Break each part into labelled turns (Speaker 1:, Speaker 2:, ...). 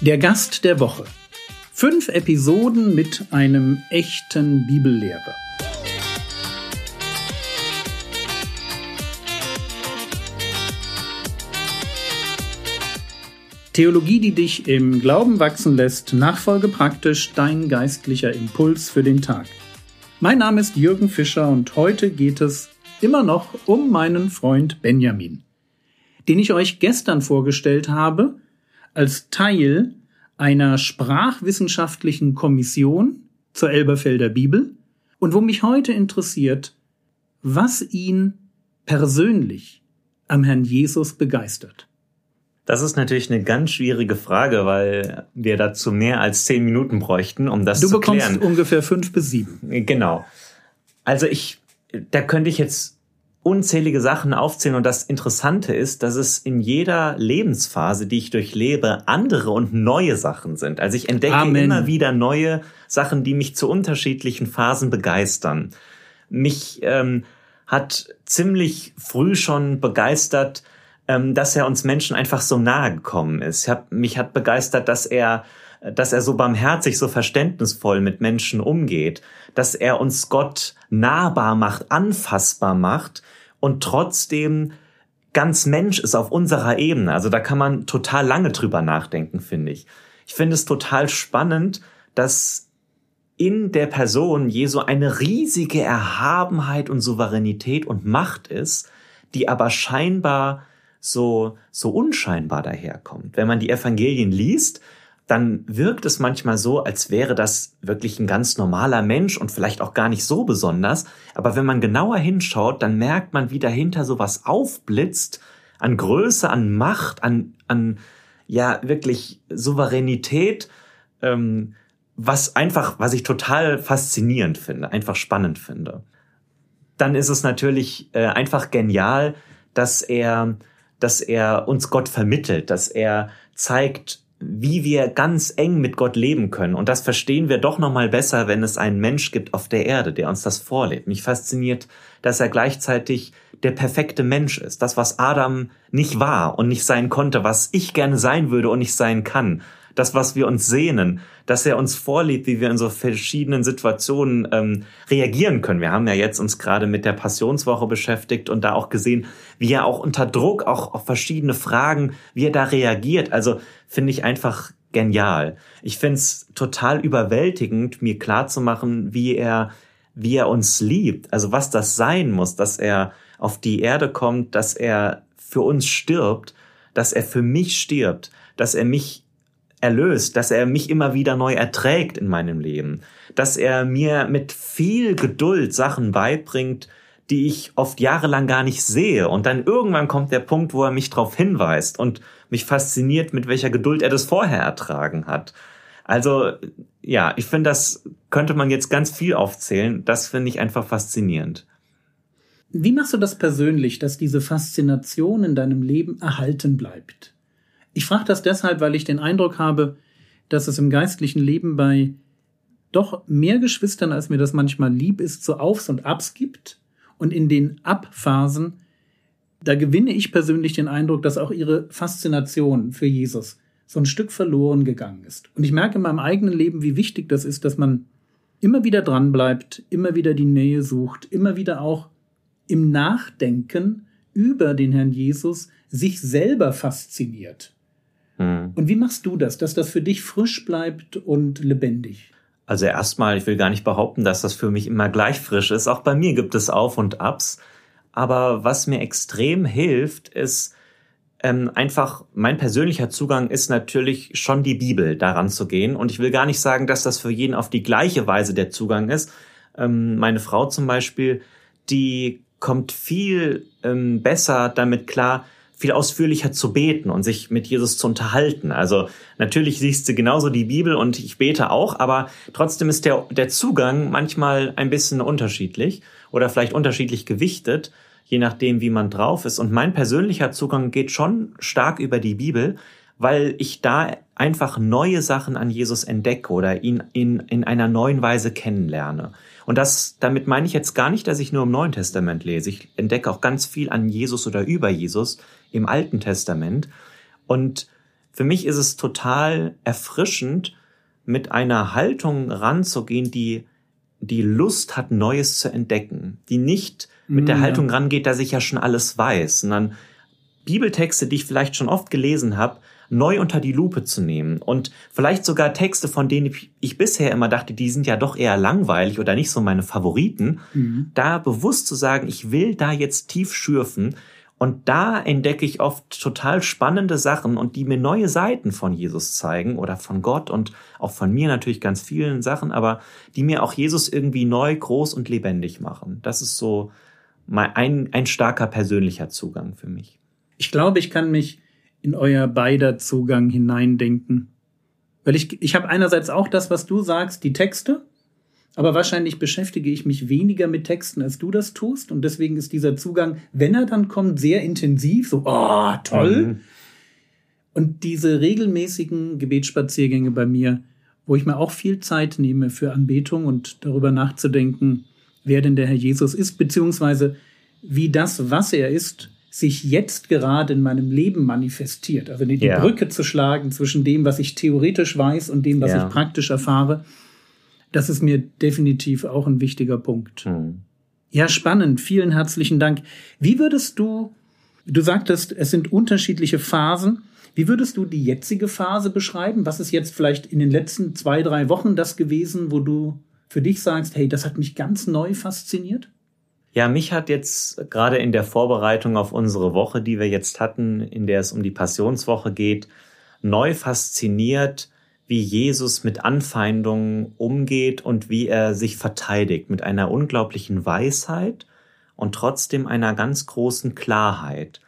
Speaker 1: Der Gast der Woche. Fünf Episoden mit einem echten Bibellehrer. Theologie, die dich im Glauben wachsen lässt, nachfolge praktisch dein geistlicher Impuls für den Tag. Mein Name ist Jürgen Fischer und heute geht es immer noch um meinen Freund Benjamin, den ich euch gestern vorgestellt habe als Teil einer sprachwissenschaftlichen Kommission zur Elberfelder Bibel und wo mich heute interessiert, was ihn persönlich am Herrn Jesus begeistert.
Speaker 2: Das ist natürlich eine ganz schwierige Frage, weil wir dazu mehr als zehn Minuten bräuchten, um das
Speaker 1: du
Speaker 2: zu klären. Du
Speaker 1: bekommst ungefähr fünf bis sieben.
Speaker 2: Genau. Also ich, da könnte ich jetzt unzählige Sachen aufzählen und das Interessante ist, dass es in jeder Lebensphase, die ich durchlebe, andere und neue Sachen sind. Also ich entdecke Amen. immer wieder neue Sachen, die mich zu unterschiedlichen Phasen begeistern. Mich ähm, hat ziemlich früh schon begeistert, ähm, dass er uns Menschen einfach so nahe gekommen ist. Hab, mich hat begeistert, dass er dass er so barmherzig, so verständnisvoll mit Menschen umgeht, dass er uns Gott nahbar macht, anfassbar macht und trotzdem ganz Mensch ist auf unserer Ebene. Also da kann man total lange drüber nachdenken, finde ich. Ich finde es total spannend, dass in der Person Jesu eine riesige Erhabenheit und Souveränität und Macht ist, die aber scheinbar so, so unscheinbar daherkommt. Wenn man die Evangelien liest, dann wirkt es manchmal so, als wäre das wirklich ein ganz normaler Mensch und vielleicht auch gar nicht so besonders. Aber wenn man genauer hinschaut, dann merkt man, wie dahinter sowas aufblitzt an Größe, an Macht, an, an ja wirklich Souveränität, ähm, was einfach, was ich total faszinierend finde, einfach spannend finde. Dann ist es natürlich äh, einfach genial, dass er, dass er uns Gott vermittelt, dass er zeigt, wie wir ganz eng mit Gott leben können. Und das verstehen wir doch noch mal besser, wenn es einen Mensch gibt auf der Erde, der uns das vorlebt. Mich fasziniert, dass er gleichzeitig der perfekte Mensch ist. Das, was Adam nicht war und nicht sein konnte, was ich gerne sein würde und nicht sein kann das, was wir uns sehnen, dass er uns vorlebt, wie wir in so verschiedenen Situationen ähm, reagieren können. Wir haben ja jetzt uns gerade mit der Passionswoche beschäftigt und da auch gesehen, wie er auch unter Druck, auch auf verschiedene Fragen, wie er da reagiert. Also finde ich einfach genial. Ich finde es total überwältigend, mir klarzumachen, wie er, wie er uns liebt. Also was das sein muss, dass er auf die Erde kommt, dass er für uns stirbt, dass er für mich stirbt, dass er mich erlöst, dass er mich immer wieder neu erträgt in meinem Leben, dass er mir mit viel Geduld Sachen beibringt, die ich oft jahrelang gar nicht sehe. Und dann irgendwann kommt der Punkt, wo er mich darauf hinweist und mich fasziniert, mit welcher Geduld er das vorher ertragen hat. Also ja, ich finde, das könnte man jetzt ganz viel aufzählen. Das finde ich einfach faszinierend.
Speaker 1: Wie machst du das persönlich, dass diese Faszination in deinem Leben erhalten bleibt? Ich frage das deshalb, weil ich den Eindruck habe, dass es im geistlichen Leben bei doch mehr Geschwistern, als mir das manchmal lieb ist, so Aufs und Abs gibt. Und in den Abphasen, da gewinne ich persönlich den Eindruck, dass auch ihre Faszination für Jesus so ein Stück verloren gegangen ist. Und ich merke in meinem eigenen Leben, wie wichtig das ist, dass man immer wieder dranbleibt, immer wieder die Nähe sucht, immer wieder auch im Nachdenken über den Herrn Jesus sich selber fasziniert. Mhm. Und wie machst du das, dass das für dich frisch bleibt und lebendig?
Speaker 2: Also erstmal, ich will gar nicht behaupten, dass das für mich immer gleich frisch ist. Auch bei mir gibt es Auf und Abs. Aber was mir extrem hilft, ist ähm, einfach, mein persönlicher Zugang ist natürlich schon die Bibel, daran zu gehen. Und ich will gar nicht sagen, dass das für jeden auf die gleiche Weise der Zugang ist. Ähm, meine Frau zum Beispiel, die kommt viel ähm, besser damit klar, viel ausführlicher zu beten und sich mit Jesus zu unterhalten. Also natürlich siehst du genauso die Bibel und ich bete auch, aber trotzdem ist der, der Zugang manchmal ein bisschen unterschiedlich oder vielleicht unterschiedlich gewichtet, je nachdem, wie man drauf ist. Und mein persönlicher Zugang geht schon stark über die Bibel, weil ich da einfach neue Sachen an Jesus entdecke oder ihn in, in einer neuen Weise kennenlerne. Und das, damit meine ich jetzt gar nicht, dass ich nur im Neuen Testament lese. Ich entdecke auch ganz viel an Jesus oder über Jesus, im Alten Testament. Und für mich ist es total erfrischend, mit einer Haltung ranzugehen, die die Lust hat, Neues zu entdecken, die nicht mit der mm, Haltung rangeht, dass ich ja schon alles weiß, sondern Bibeltexte, die ich vielleicht schon oft gelesen habe, neu unter die Lupe zu nehmen und vielleicht sogar Texte, von denen ich, bisher immer dachte, die sind ja doch eher langweilig oder nicht so meine Favoriten, mhm. da bewusst zu sagen, ich will da jetzt tief schürfen und da entdecke ich oft total spannende Sachen und die mir neue Seiten von Jesus zeigen oder von Gott und auch von mir natürlich ganz vielen Sachen, aber die mir auch Jesus irgendwie neu, groß und lebendig machen. Das ist so ein, ein starker persönlicher Zugang für mich.
Speaker 1: Ich glaube, ich kann mich in euer beider Zugang hineindenken. Weil ich, ich habe einerseits auch das, was du sagst, die Texte, aber wahrscheinlich beschäftige ich mich weniger mit Texten, als du das tust. Und deswegen ist dieser Zugang, wenn er dann kommt, sehr intensiv, so, oh, toll. Mhm. Und diese regelmäßigen Gebetsspaziergänge bei mir, wo ich mir auch viel Zeit nehme für Anbetung und darüber nachzudenken, wer denn der Herr Jesus ist, beziehungsweise wie das, was er ist, sich jetzt gerade in meinem Leben manifestiert. Also die ja. Brücke zu schlagen zwischen dem, was ich theoretisch weiß und dem, was ja. ich praktisch erfahre, das ist mir definitiv auch ein wichtiger Punkt. Mhm. Ja, spannend. Vielen herzlichen Dank. Wie würdest du, du sagtest, es sind unterschiedliche Phasen. Wie würdest du die jetzige Phase beschreiben? Was ist jetzt vielleicht in den letzten zwei, drei Wochen das gewesen, wo du für dich sagst, hey, das hat mich ganz neu fasziniert?
Speaker 2: Ja, mich hat jetzt gerade in der Vorbereitung auf unsere Woche, die wir jetzt hatten, in der es um die Passionswoche geht, neu fasziniert, wie Jesus mit Anfeindungen umgeht und wie er sich verteidigt mit einer unglaublichen Weisheit und trotzdem einer ganz großen Klarheit.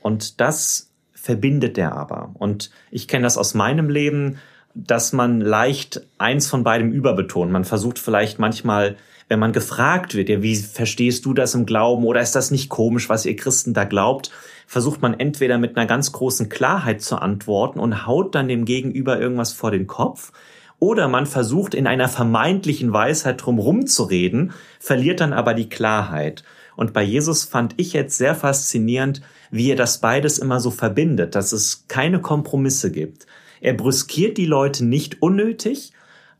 Speaker 2: Und das verbindet er aber. Und ich kenne das aus meinem Leben, dass man leicht eins von beidem überbetont. Man versucht vielleicht manchmal wenn man gefragt wird, ja, wie verstehst du das im Glauben oder ist das nicht komisch, was ihr Christen da glaubt, versucht man entweder mit einer ganz großen Klarheit zu antworten und haut dann dem Gegenüber irgendwas vor den Kopf, oder man versucht in einer vermeintlichen Weisheit drumherum zu reden, verliert dann aber die Klarheit. Und bei Jesus fand ich jetzt sehr faszinierend, wie er das beides immer so verbindet, dass es keine Kompromisse gibt. Er brüskiert die Leute nicht unnötig,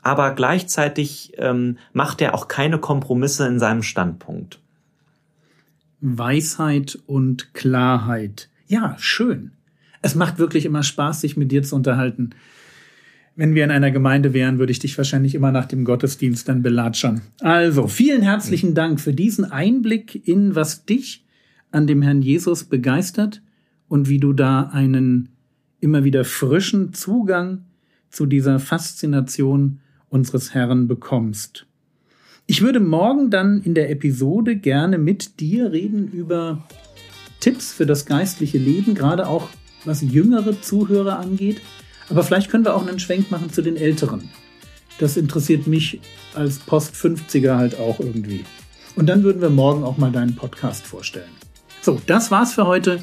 Speaker 2: aber gleichzeitig ähm, macht er auch keine Kompromisse in seinem Standpunkt.
Speaker 1: Weisheit und Klarheit. Ja, schön. Es macht wirklich immer Spaß, sich mit dir zu unterhalten. Wenn wir in einer Gemeinde wären, würde ich dich wahrscheinlich immer nach dem Gottesdienst dann belatschern. Also, vielen herzlichen Dank für diesen Einblick in, was dich an dem Herrn Jesus begeistert und wie du da einen immer wieder frischen Zugang zu dieser Faszination unseres Herrn bekommst. Ich würde morgen dann in der Episode gerne mit dir reden über Tipps für das geistliche Leben, gerade auch was jüngere Zuhörer angeht. Aber vielleicht können wir auch einen Schwenk machen zu den Älteren. Das interessiert mich als Post-50er halt auch irgendwie. Und dann würden wir morgen auch mal deinen Podcast vorstellen. So, das war's für heute.